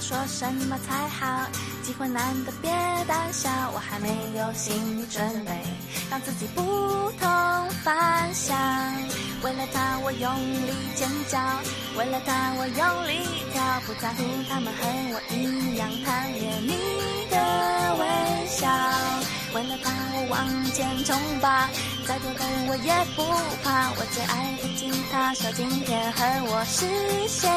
说什么才好？机会难得别胆小，我还没有心理准备，让自己不同凡响。为了他我用力尖叫，为了他我用力跳，不在乎他们和我一样贪恋你的微笑。为了他，我往前冲吧！再多的我也不怕。我最爱的吉他手，今天和我是谁？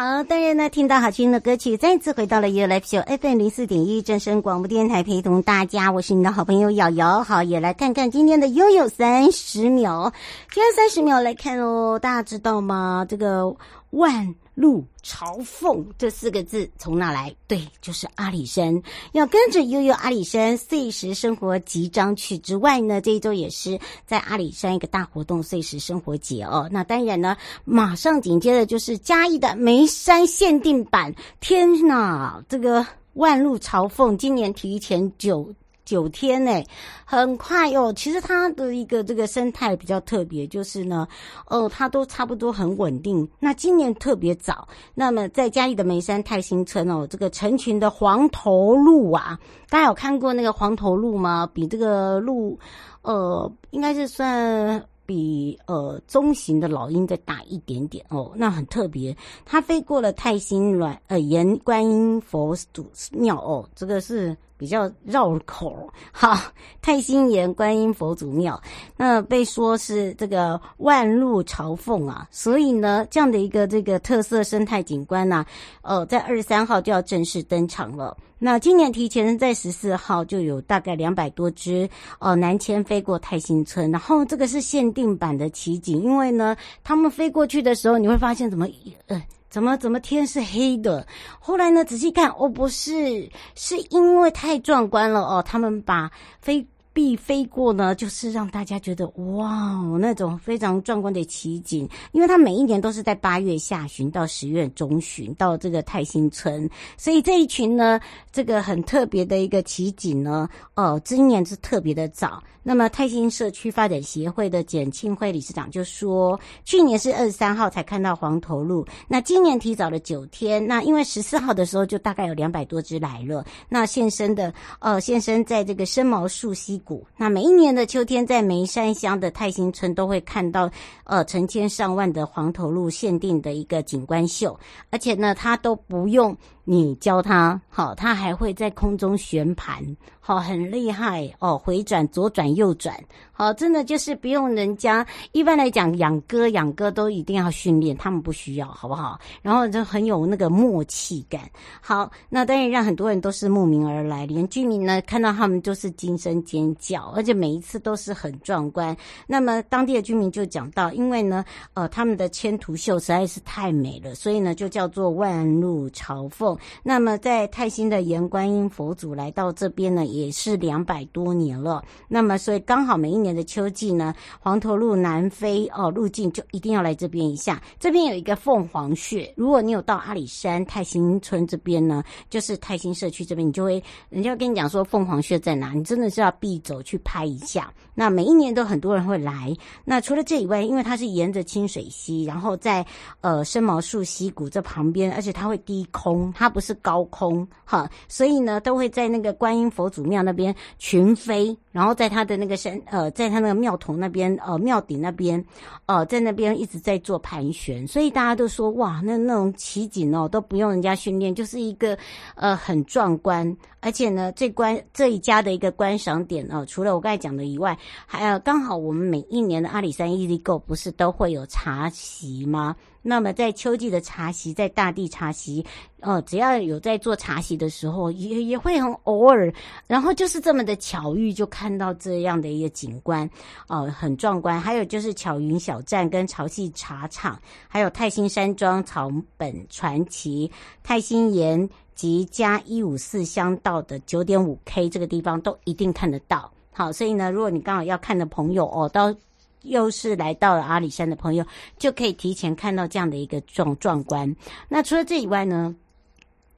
好，当然呢，听到好听的歌曲，再次回到了 ufo FM 零四点一正声广播电台，陪同大家，我是你的好朋友瑶瑶。好，也来看看今天的悠悠三十秒。今天三十秒来看哦，大家知道吗？这个万。路朝凤这四个字从哪来？对，就是阿里山。要跟着悠悠阿里山碎石生活集章去之外呢，这一周也是在阿里山一个大活动——碎石生活节哦。那当然呢，马上紧接着就是嘉义的梅山限定版。天呐，这个万路朝凤今年提前九。九天呢，很快、哦。其实它的一个这个生态比较特别，就是呢，哦，它都差不多很稳定。那今年特别早，那么在嘉义的梅山泰兴村哦，这个成群的黄头鹿啊，大家有看过那个黄头鹿吗？比这个鹿，呃，应该是算。比呃中型的老鹰再大一点点哦，那很特别。它飞过了泰兴软呃岩观音佛祖庙哦，这个是比较绕口。好，泰兴岩观音佛祖庙，那被说是这个万路朝凤啊，所以呢，这样的一个这个特色生态景观呢、啊，呃，在二十三号就要正式登场了。那今年提前在十四号就有大概两百多只哦南迁飞过泰兴村，然后这个是限定版的奇景，因为呢，他们飞过去的时候，你会发现怎么呃怎么怎么天是黑的，后来呢仔细看哦不是，是因为太壮观了哦，他们把飞。必飞过呢，就是让大家觉得哇，那种非常壮观的奇景。因为它每一年都是在八月下旬到十月中旬到这个泰兴村，所以这一群呢，这个很特别的一个奇景呢，哦，今年是特别的早。那么泰兴社区发展协会的简庆辉理事长就说，去年是二十三号才看到黄头鹿，那今年提早了九天。那因为十四 号的时候就大概有两百多只来了，那现身的呃现身在这个深毛树溪。那每一年的秋天，在梅山乡的泰兴村都会看到，呃，成千上万的黄头鹿限定的一个景观秀，而且呢，它都不用。你教他好，他还会在空中旋盘，好，很厉害哦。回转左转右转，好，真的就是不用人家。一般来讲，养鸽养鸽都一定要训练，他们不需要，好不好？然后就很有那个默契感。好，那当然让很多人都是慕名而来，连居民呢看到他们都是惊声尖叫，而且每一次都是很壮观。那么当地的居民就讲到，因为呢，呃，他们的千图秀实在是太美了，所以呢就叫做万路朝凤。那么在泰兴的严观音佛祖来到这边呢，也是两百多年了。那么所以刚好每一年的秋季呢，黄头鹿南飞哦路径就一定要来这边一下。这边有一个凤凰穴，如果你有到阿里山泰兴村这边呢，就是泰兴社区这边，你就会人家跟你讲说凤凰穴在哪，你真的是要必走去拍一下。那每一年都很多人会来。那除了这以外，因为它是沿着清水溪，然后在呃生毛树溪谷这旁边，而且它会低空，它不是高空哈，所以呢都会在那个观音佛祖庙那边群飞，然后在他的那个山呃，在他那个庙头那边呃庙顶那边呃在那边一直在做盘旋，所以大家都说哇，那那种奇景哦都不用人家训练，就是一个呃很壮观，而且呢这观这一家的一个观赏点哦，除了我刚才讲的以外，还有刚好我们每一年的阿里山屹立购不是都会有茶席吗？那么在秋季的茶席，在大地茶席，呃，只要有在做茶席的时候，也也会很偶尔，然后就是这么的巧遇，就看看到这样的一个景观，哦、呃，很壮观。还有就是巧云小站跟潮汐茶厂，还有泰兴山庄草本传奇、泰兴岩及加一五四乡道的九点五 K 这个地方都一定看得到。好，所以呢，如果你刚好要看的朋友哦，到。又是来到了阿里山的朋友，就可以提前看到这样的一个壮壮观。那除了这以外呢，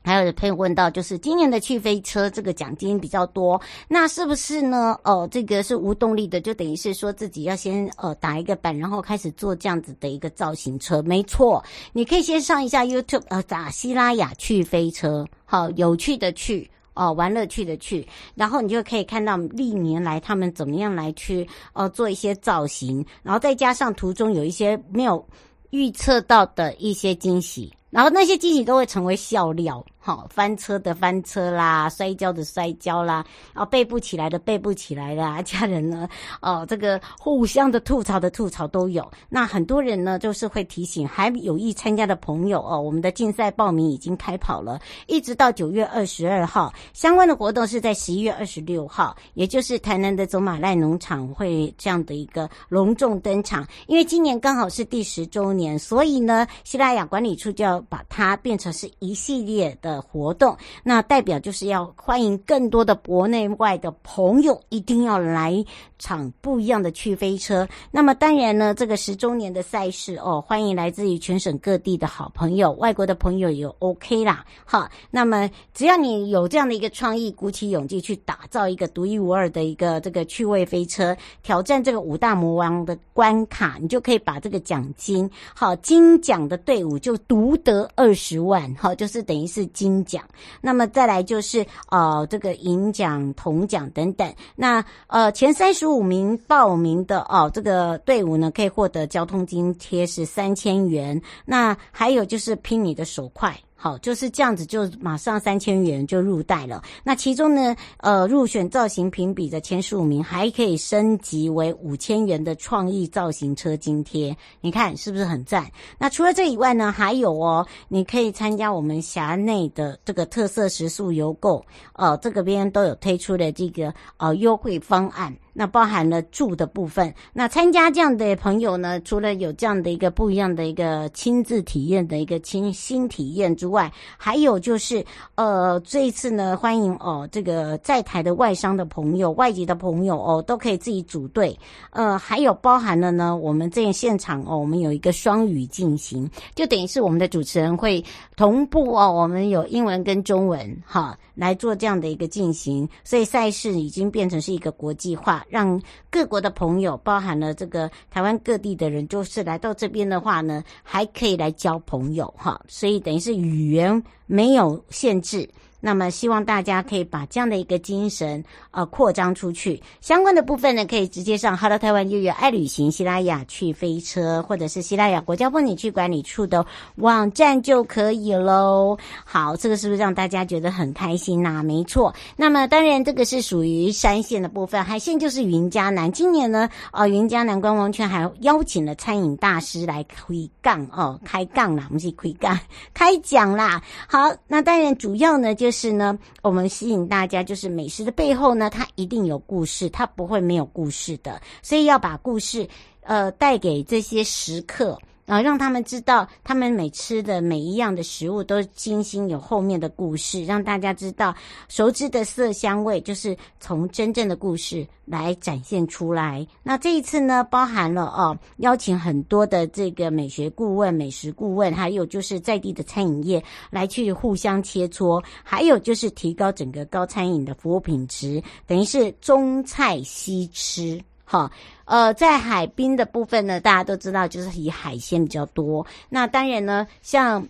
还有的朋友问到，就是今年的去飞车这个奖金比较多，那是不是呢？哦，这个是无动力的，就等于是说自己要先呃打一个板，然后开始做这样子的一个造型车。没错，你可以先上一下 YouTube，呃，打西拉雅去飞车，好，有趣的去。哦，玩乐趣的趣，然后你就可以看到历年来他们怎么样来去呃做一些造型，然后再加上途中有一些没有预测到的一些惊喜，然后那些惊喜都会成为笑料。好，翻车的翻车啦，摔跤的摔跤啦，啊，背不起来的背不起来啦，家人呢，哦，这个互相的吐槽的吐槽都有。那很多人呢，就是会提醒还有意参加的朋友哦，我们的竞赛报名已经开跑了，一直到九月二十二号，相关的活动是在十一月二十六号，也就是台南的走马濑农场会这样的一个隆重登场。因为今年刚好是第十周年，所以呢，西拉雅管理处就要把它变成是一系列的。的活动，那代表就是要欢迎更多的国内外的朋友，一定要来场不一样的趣飞车。那么当然呢，这个十周年的赛事哦，欢迎来自于全省各地的好朋友，外国的朋友也 OK 啦。好，那么只要你有这样的一个创意，鼓起勇气去打造一个独一无二的一个这个趣味飞车，挑战这个五大魔王的关卡，你就可以把这个奖金，好，金奖的队伍就独得二十万，好，就是等于是。金奖，那么再来就是呃这个银奖、铜奖等等。那呃前三十五名报名的哦、这个队伍呢，可以获得交通津贴是三千元。那还有就是拼你的手快。好，就是这样子，就马上三千元就入袋了。那其中呢，呃，入选造型评比的前十五名，还可以升级为五千元的创意造型车津贴。你看是不是很赞？那除了这以外呢，还有哦，你可以参加我们辖内的这个特色食宿游购，呃，这个边都有推出的这个呃优惠方案。那包含了住的部分。那参加这样的朋友呢，除了有这样的一个不一样的一个亲自体验的一个亲新体验之外，还有就是，呃，这一次呢，欢迎哦，这个在台的外商的朋友、外籍的朋友哦，都可以自己组队。呃，还有包含了呢，我们这现场哦，我们有一个双语进行，就等于是我们的主持人会同步哦，我们有英文跟中文哈。来做这样的一个进行，所以赛事已经变成是一个国际化，让各国的朋友，包含了这个台湾各地的人，就是来到这边的话呢，还可以来交朋友哈，所以等于是语言没有限制。那么希望大家可以把这样的一个精神呃扩张出去，相关的部分呢，可以直接上 Hello 台湾悠悠爱旅行西拉雅去飞车，或者是西拉雅国家风景区管理处的网站就可以喽。好，这个是不是让大家觉得很开心呐、没错。那么当然这个是属于山线的部分，海线就是云嘉南。今年呢，呃，云嘉南观光圈还邀请了餐饮大师来开杠哦，开杠啦，不是开杠，开讲啦。好，那当然主要呢就。是呢，我们吸引大家，就是美食的背后呢，它一定有故事，它不会没有故事的，所以要把故事，呃，带给这些食客。啊，让他们知道他们每吃的每一样的食物都精心有后面的故事，让大家知道熟知的色香味就是从真正的故事来展现出来。那这一次呢，包含了哦，邀请很多的这个美学顾问、美食顾问，还有就是在地的餐饮业来去互相切磋，还有就是提高整个高餐饮的服务品质，等于是中菜西吃。好，呃，在海滨的部分呢，大家都知道，就是以海鲜比较多。那当然呢，像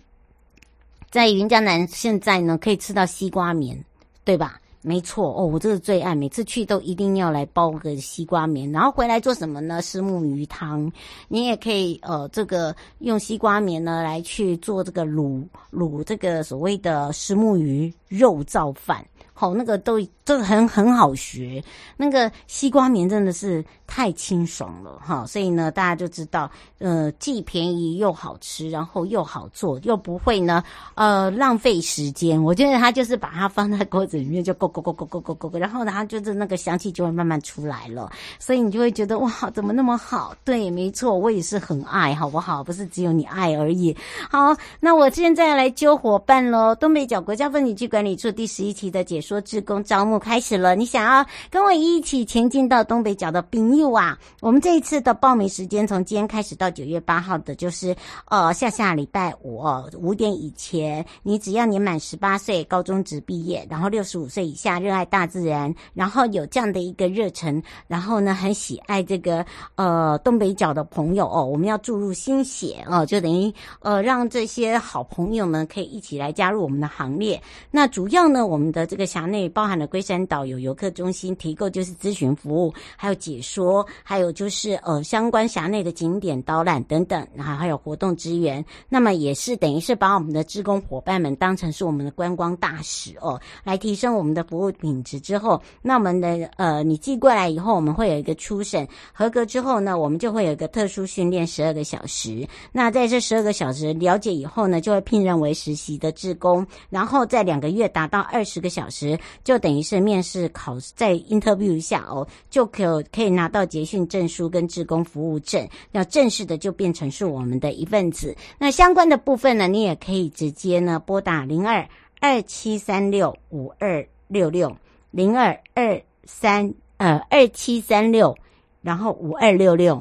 在云江南现在呢，可以吃到西瓜棉，对吧？没错哦，我这个最爱，每次去都一定要来包个西瓜棉，然后回来做什么呢？虱目鱼汤。你也可以呃，这个用西瓜棉呢来去做这个卤卤这个所谓的虱目鱼肉燥饭。好，那个都这个很很好学，那个西瓜棉真的是太清爽了哈，所以呢，大家就知道，呃，既便宜又好吃，然后又好做，又不会呢，呃，浪费时间。我觉得他就是把它放在锅子里面，就咕咕咕咕咕咕咕咕，然后呢，它就是那个香气就会慢慢出来了，所以你就会觉得哇，怎么那么好？对，没错，我也是很爱好不好？不是只有你爱而已。好，那我现在来揪伙伴喽，东北角国家风景区管理处第十一期的解说。志工招募开始了，你想要跟我一起前进到东北角的朋友啊？我们这一次的报名时间从今天开始到九月八号的，就是呃下下礼拜五五点以前，你只要年满十八岁，高中职毕业，然后六十五岁以下，热爱大自然，然后有这样的一个热忱，然后呢很喜爱这个呃东北角的朋友哦，我们要注入新血哦，就等于呃让这些好朋友们可以一起来加入我们的行列。那主要呢，我们的这个辖。内包含了龟山岛有游客中心提供，就是咨询服务，还有解说，还有就是呃相关辖内的景点导览等等，然后还有活动支援。那么也是等于是把我们的志工伙伴们当成是我们的观光大使哦，来提升我们的服务品质。之后，那我们的呃你寄过来以后，我们会有一个初审合格之后呢，我们就会有一个特殊训练十二个小时。那在这十二个小时了解以后呢，就会聘任为实习的志工，然后在两个月达到二十个小时。时就等于是面试考再 interview 一下哦，就可可以拿到结训证书跟志工服务证，要正式的就变成是我们的一份子。那相关的部分呢，你也可以直接呢拨打零二二七三六五二六六零二二三呃二七三六，然后五二六六。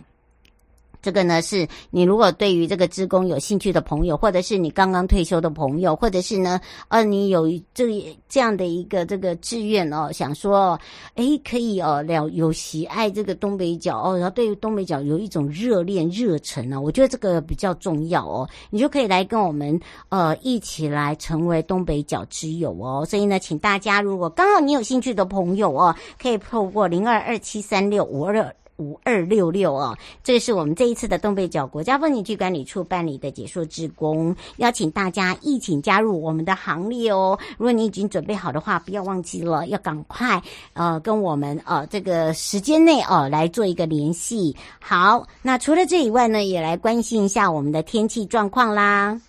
这个呢，是你如果对于这个职工有兴趣的朋友，或者是你刚刚退休的朋友，或者是呢，呃，你有这这样的一个这个志愿哦，想说，诶，可以哦，了有喜爱这个东北角哦，然后对于东北角有一种热恋热忱呢，我觉得这个比较重要哦，你就可以来跟我们呃一起来成为东北角之友哦。所以呢，请大家如果刚好你有兴趣的朋友哦，可以透过零二二七三六五二。五二六六哦，这是我们这一次的东北角国家风景区管理处办理的解说志工，邀请大家一起加入我们的行列哦。如果你已经准备好的话，不要忘记了，要赶快呃跟我们呃这个时间内哦来做一个联系。好，那除了这以外呢，也来关心一下我们的天气状况啦。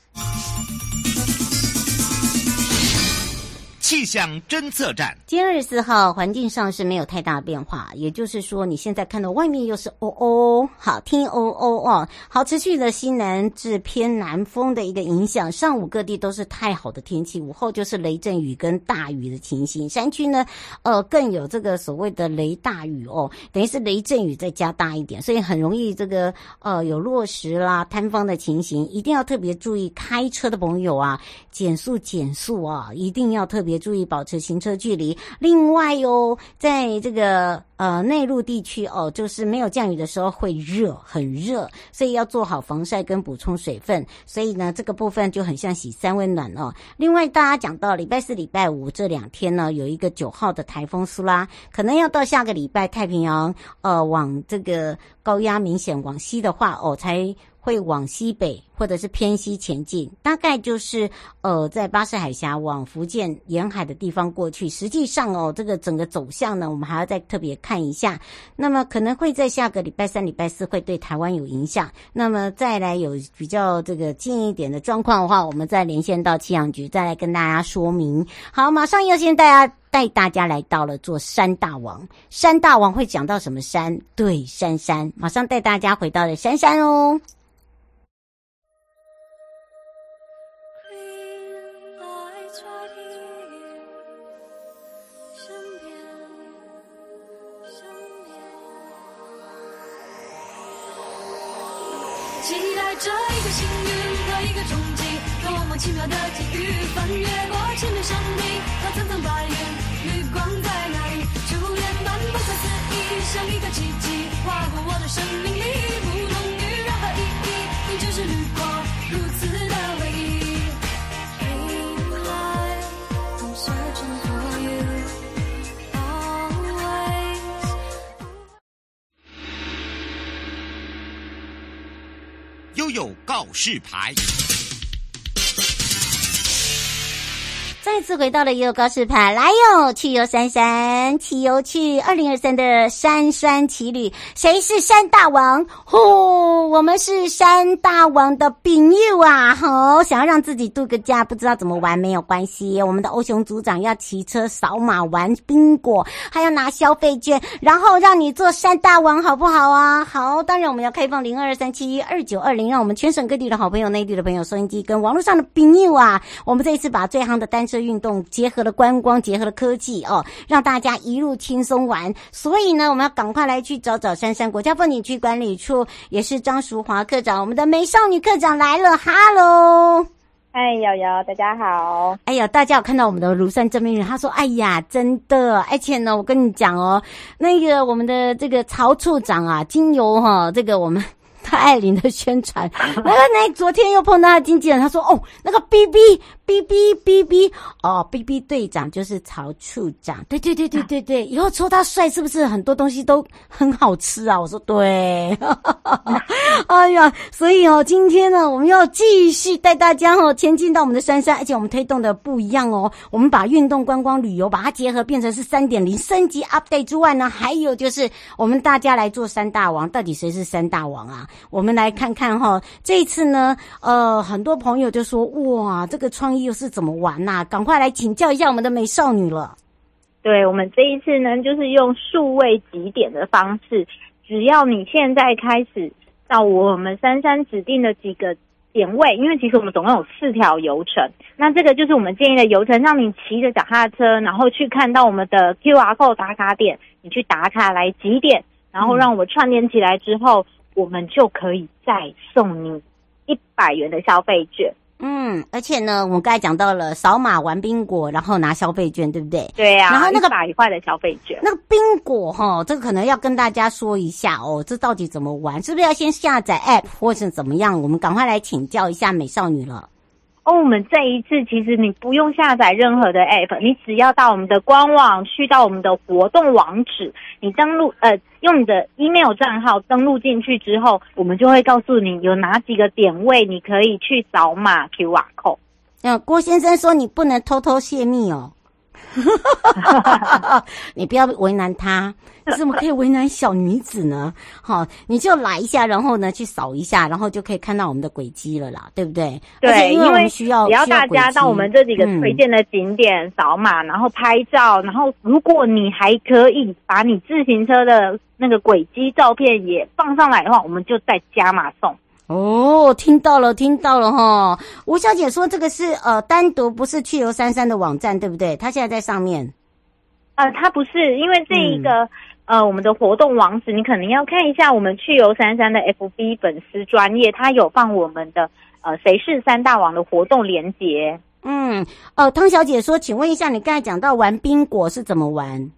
气象侦测站，今天二十四号，环境上是没有太大的变化，也就是说，你现在看到外面又是哦哦，好听哦哦哦，好持续的西南至偏南风的一个影响，上午各地都是太好的天气，午后就是雷阵雨跟大雨的情形，山区呢，呃，更有这个所谓的雷大雨哦，等于是雷阵雨再加大一点，所以很容易这个呃有落石啦、坍方的情形，一定要特别注意，开车的朋友啊，减速减速啊，一定要特别。注意保持行车距离。另外哟，在这个呃内陆地区哦，就是没有降雨的时候会热，很热，所以要做好防晒跟补充水分。所以呢，这个部分就很像洗三温暖哦。另外，大家讲到礼拜四、礼拜五这两天呢，有一个九号的台风苏拉，可能要到下个礼拜太平洋呃往这个高压明显往西的话哦才。会往西北或者是偏西前进，大概就是呃在巴士海峡往福建沿海的地方过去。实际上哦，这个整个走向呢，我们还要再特别看一下。那么可能会在下个礼拜三、礼拜四会对台湾有影响。那么再来有比较这个近一点的状况的话，我们再连线到气象局，再来跟大家说明。好，马上要先带大家带大家来到了做山大王。山大王会讲到什么山？对，山山。马上带大家回到了山山哦。期待着一个幸运和一个冲击，多么奇妙的际遇，翻越过千面山顶和层层白云，绿光在哪里？初恋般不可思议，像一个奇迹，划过我的生命里，不悠告示牌。再次回到了悠悠告示牌，来哟！去游山山，骑游去二零二三的山山奇旅，谁是山大王？呼、我们是山大王的朋友啊！好、想要让自己度个假，不知道怎么玩，没有关系。我们的欧雄组长要骑车扫码玩宾果，还要拿消费券，然后让你做山大王，好不好啊？好，当然我们要开放零二三七一二九二零，让我们全省各地的好朋友、内地的朋友、收音机跟网络上的朋友啊，我们这一次把最夯的单车车运动结合了观光，结合了科技哦，让大家一路轻松玩。所以呢，我们要赶快来去找找杉杉国家风景区管理处，也是张淑华科长，我们的美少女科长来了，哈喽！嗨，瑶瑶，大家好！哎呀，大家有看到我们的庐山真面目？他说：“哎呀，真的！而且呢，我跟你讲哦，那个我们的这个曹处长啊，经由哈这个我们。”他艾琳的宣传，那个那昨天又碰到他经纪人，他说：“哦，那个 B B B B B B 哦，B B 队长就是曹处长，对对对对对对，以后抽他帅是不是很多东西都很好吃啊？”我说：“对。” 哎呀，所以哦，今天呢，我们要继续带大家哦前进到我们的山山，而且我们推动的不一样哦，我们把运动观光旅游把它结合，变成是三点零升级 update 之外呢，还有就是我们大家来做三大王，到底谁是三大王啊？我们来看看哈，这一次呢，呃，很多朋友就说，哇，这个创意又是怎么玩呐？赶快来请教一下我们的美少女了。对，我们这一次呢，就是用数位集点的方式，只要你现在开始到我们珊珊指定的几个点位，因为其实我们总共有四条游程，那这个就是我们建议的游程，让你骑着脚踏车，然后去看到我们的 QR code 打卡点，你去打卡来集点，然后让我们串联起来之后。嗯我们就可以再送你一百元的消费券。嗯，而且呢，我们刚才讲到了扫码玩宾果，然后拿消费券，对不对？对呀、啊。然后那个百块的消费券，那个宾果哈，这个可能要跟大家说一下哦，这到底怎么玩？是不是要先下载 App 或是怎么样？我们赶快来请教一下美少女了。哦，我们这一次其实你不用下载任何的 app，你只要到我们的官网，去到我们的活动网址，你登录呃，用你的 email 账号登录进去之后，我们就会告诉你有哪几个点位你可以去扫码 QR code。嗯，郭先生说你不能偷偷泄密哦。你不要为难他，你怎么可以为难小女子呢？好，你就来一下，然后呢去扫一下，然后就可以看到我们的轨迹了啦，对不对？对，因为需要只要大家到我们这几个推荐的景点扫码，嗯、然后拍照，然后如果你还可以把你自行车的那个轨迹照片也放上来的话，我们就再加码送。哦，听到了，听到了哈。吴小姐说这个是呃单独不是去游三三的网站，对不对？她现在在上面。呃，她不是，因为这一个、嗯、呃我们的活动网址，你可能要看一下我们去游三三的 FB 粉丝专业，它有放我们的呃谁是三大王的活动连接。嗯，呃，汤小姐说，请问一下，你刚才讲到玩冰果是怎么玩？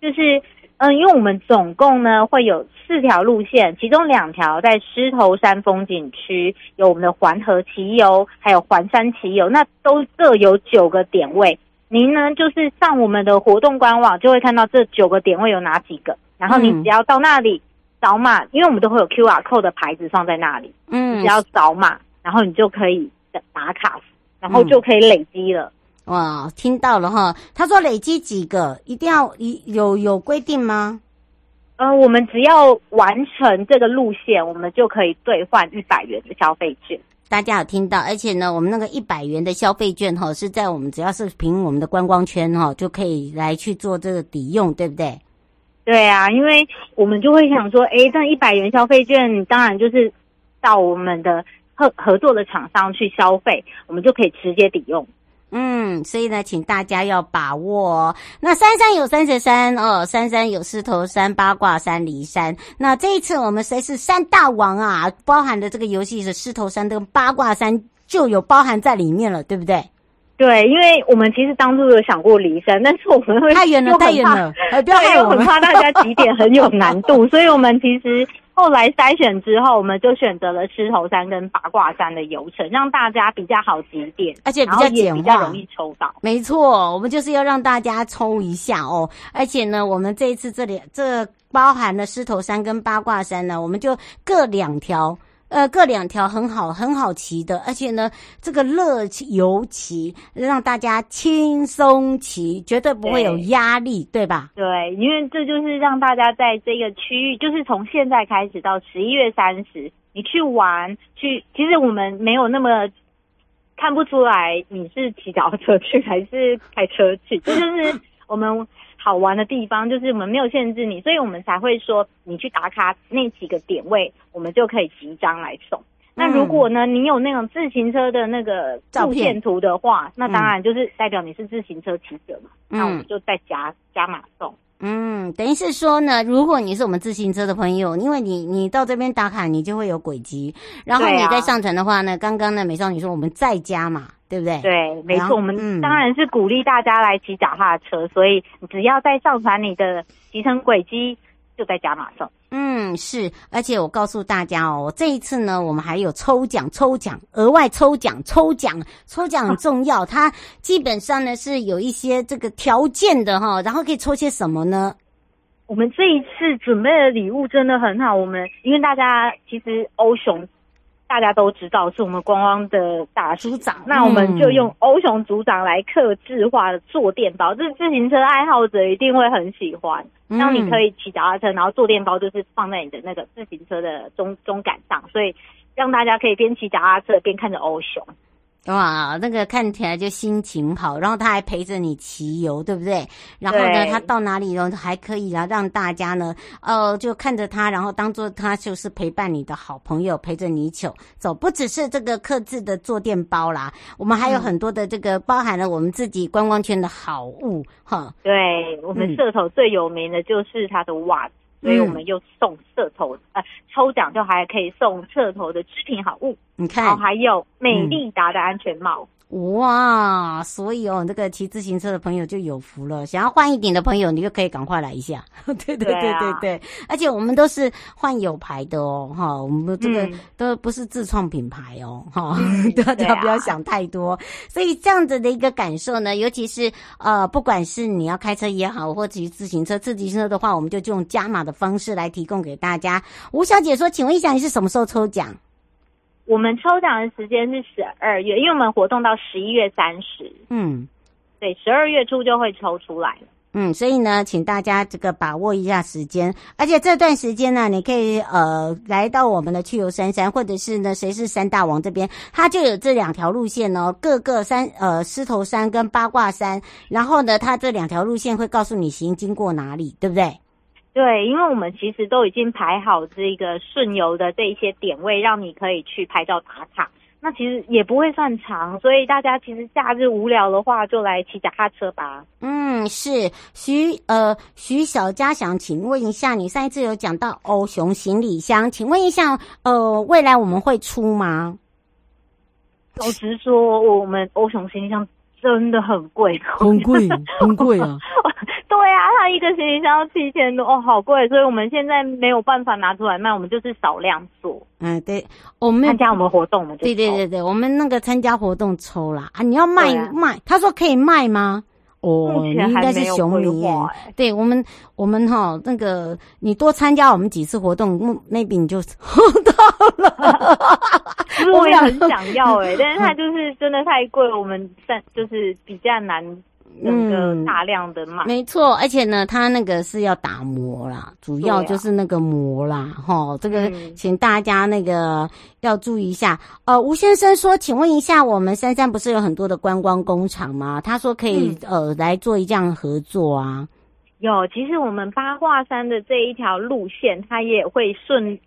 就是。嗯，因为我们总共呢会有四条路线，其中两条在狮头山风景区，有我们的环河骑游，还有环山骑游，那都各有九个点位。您呢就是上我们的活动官网，就会看到这九个点位有哪几个，然后你只要到那里扫码，因为我们都会有 QR code 的牌子放在那里，嗯，只要扫码，然后你就可以打卡，然后就可以累积了。哇，听到了哈！他说累积几个，一定要一有有规定吗？呃，我们只要完成这个路线，我们就可以兑换一百元的消费券。大家有听到？而且呢，我们那个一百元的消费券哈，是在我们只要是凭我们的观光圈哈，就可以来去做这个抵用，对不对？对啊，因为我们就会想说，诶，这一百元消费券，当然就是到我们的合合作的厂商去消费，我们就可以直接抵用。嗯，所以呢，请大家要把握哦。那三山有三十山哦，三山有狮头山、八卦山、离山。那这一次我们谁是山大王啊？包含的这个游戏是狮头山跟八卦山就有包含在里面了，对不对？对，因为我们其实当初有想过离山，但是我们会太远了，太远了，不要害我们，很怕大家几点很有难度，所以我们其实。后来筛选之后，我们就选择了狮头山跟八卦山的游程，让大家比较好集点，而且比较简化，比较容易抽到。没错，我们就是要让大家抽一下哦。而且呢，我们这一次这里这包含了狮头山跟八卦山呢，我们就各两条。呃，各两条很好，很好骑的，而且呢，这个乐游骑让大家轻松骑，绝对不会有压力，对，吧？对，因为这就是让大家在这个区域，就是从现在开始到十一月三十，你去玩去，其实我们没有那么看不出来你是骑脚踏车去还是开车去，这就是我们。好玩的地方就是我们没有限制你，所以我们才会说你去打卡那几个点位，我们就可以集章来送。那如果呢，你有那种自行车的那个路线图的话，那当然就是代表你是自行车骑者嘛。那我们就再加加码送。嗯，等于是说呢，如果你是我们自行车的朋友，因为你你到这边打卡，你就会有轨迹，然后你再上传的话呢，刚刚呢美少女说我们在加码。对不对？对，没错，我们当然是鼓励大家来骑脚踏车，嗯，所以只要在上传你的骑乘轨迹，就在加码送。嗯，是，而且我告诉大家哦，这一次呢，我们还有抽奖，抽奖，额外抽奖，抽奖，抽奖很重要，它基本上呢是有一些这个条件的哈，然后可以抽些什么呢？我们这一次准备的礼物真的很好，我们因为大家其实欧熊。大家都知道是我们光光的大组长，那我们就用欧熊组长来客制化的坐垫包，这自行车爱好者一定会很喜欢。那你可以骑脚踏车，然后坐垫包就是放在你的那个自行车的中中杆上，所以让大家可以边骑脚踏车边看着欧熊。哇，那个看起来就心情好，然后他还陪着你骑游，对不对？然后呢，他到哪里呢还可以啊，让大家呢，呃，就看着他，然后当做他就是陪伴你的好朋友，陪着你走走。不只是这个刻字的坐垫包啦，我们还有很多的这个包含了我们自己观光圈的好物哈。对，我们社头最有名的就是他的袜子。所以我们又送社头，呃，抽奖就还可以送社头的织品好物，你看，然后还有美利达的安全帽。嗯哇，所以哦，那个骑自行车的朋友就有福了。想要换一点的朋友，你就可以赶快来一下。对对对对对，而且我们都是换有牌的哦，哈，我们这个都不是自创品牌哦，哈、嗯，大家不要想太多。所以这样子的一个感受呢，尤其是呃，不管是你要开车也好，或骑自行车，自行车的话，我们就用加码的方式来提供给大家。吴小姐说，请问一下，你是什么时候抽奖？我们抽奖的时间是十二月，因为我们活动到十一月三十。嗯，对，十二月初就会抽出来了。嗯，所以呢，请大家这个把握一下时间，而且这段时间呢，你可以呃来到我们的去游三山，或者是呢谁是山大王这边，它就有这两条路线哦，各个山呃狮头山跟八卦山，然后呢，它这两条路线会告诉你行经过哪里，对不对？对，因为我们其实都已经排好这个顺游的这一些点位，让你可以去拍照打卡。那其实也不会算长，所以大家其实假日无聊的话，就来骑脚踏车吧。嗯，是徐呃徐小佳想请问一下，你上一次有讲到欧熊行李箱，请问一下，呃，未来我们会出吗？老实说，我们欧熊行李箱真的很贵，很贵，很贵啊。对啊，它一个行李箱要七千多哦，好贵，所以我们现在没有办法拿出来卖，我们就是少量做。嗯，对，我们参加我们活动，我们就对对对对，我们那个参加活动抽啦啊！你要卖、啊、卖，他说可以卖吗？哦，你应该是熊迷耶。对我们，我们哈那个你多参加我们几次活动，maybe 你就抽 到了。其实我也很想要哎，但是它就是真的太贵，我们但就是比较难。那个大量的卖、嗯，没错，而且呢，它那个是要打磨啦，主要就是那个磨啦，哈、啊，这个请大家那个要注意一下。呃，吴先生说，请问一下，我们三山不是有很多的观光工厂吗？他说可以、嗯、呃来做一这样合作啊。有，其实我们八卦山的这一条路线，它也会顺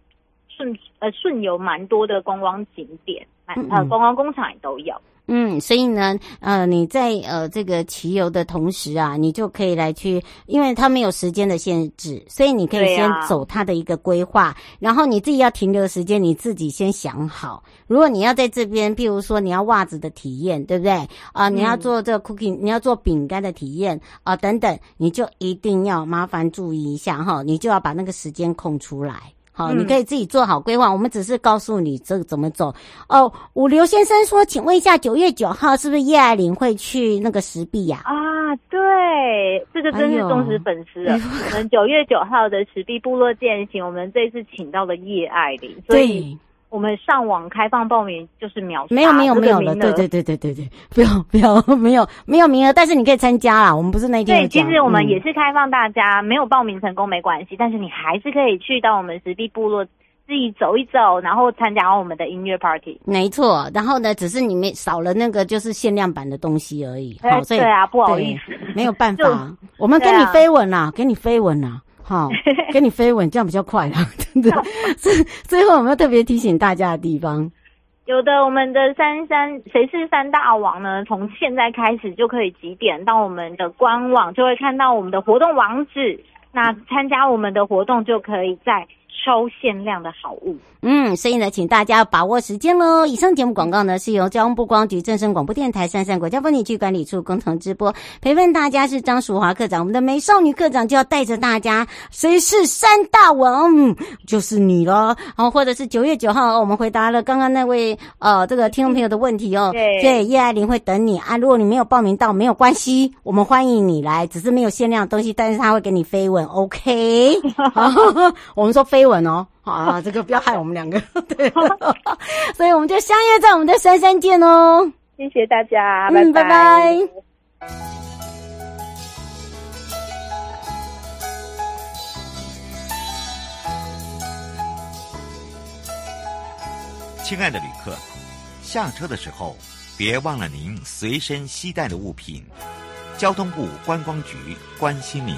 顺呃顺有蛮多的观光景点，呃观光工厂也都有。嗯，所以呢，呃，你在呃这个骑游的同时啊，你就可以来去，因为它没有时间的限制，所以你可以先走它的一个规划，啊、然后你自己要停留的时间，你自己先想好。如果你要在这边，譬如说你要袜子的体验，对不对？啊、呃，你要做这个 cooking，、嗯、你要做饼干的体验啊、呃，等等，你就一定要麻烦注意一下哈，你就要把那个时间空出来。好，你可以自己做好规划。我们只是告诉你这个怎么走。哦，五刘先生说，请问一下，九月九号是不是叶爱玲会去那个石壁呀？啊，对，这个真是忠实粉丝了。我们九月九号的石壁部落践行，我们这次请到了叶爱玲，所以。我们上网开放报名就是秒，没有没有没有了，对对对对对对，不要不要没有没有名额，但是你可以参加啦。我们不是那天对，其实我们也是开放大家，嗯、没有报名成功没关系，但是你还是可以去到我们石壁部落自己走一走，然后参加我们的音乐 party。没错，然后呢，只是你们少了那个就是限量版的东西而已。好，所以对啊，不好意思，没有办法，我们给你飞吻啦，给你飞吻啦。好，给你飞吻，这样比较快啦，对。最最后，我们要特别提醒大家的地方，有的我们的三三谁是三大王呢？从现在开始就可以几点到我们的官网，就会看到我们的活动网址。那参加我们的活动，就可以在。抽限量的好物，嗯，所以呢，请大家把握时间喽。以上节目广告呢，是由交通部观光局、正声广播电台、三山国家风景区管理处共同直播。陪伴大家是张淑华课长，我们的美少女课长就要带着大家，谁是三大王？就是你喽。然后或者是九月九号，我们回答了刚刚那位呃这个听众朋友的问题哦。对，对，叶爱玲会等你啊。如果你没有报名到，没有关系，我们欢迎你来，只是没有限量的东西，但是他会给你飞吻，OK？我们说飞吻。哦，好 啊，这个不要害我们两个，对，所以我们就相约在我们的三三见哦。谢谢大家，嗯，拜拜。拜拜。亲爱的旅客，下车的时候别忘了您随身携带的物品。交通部观光局关心您。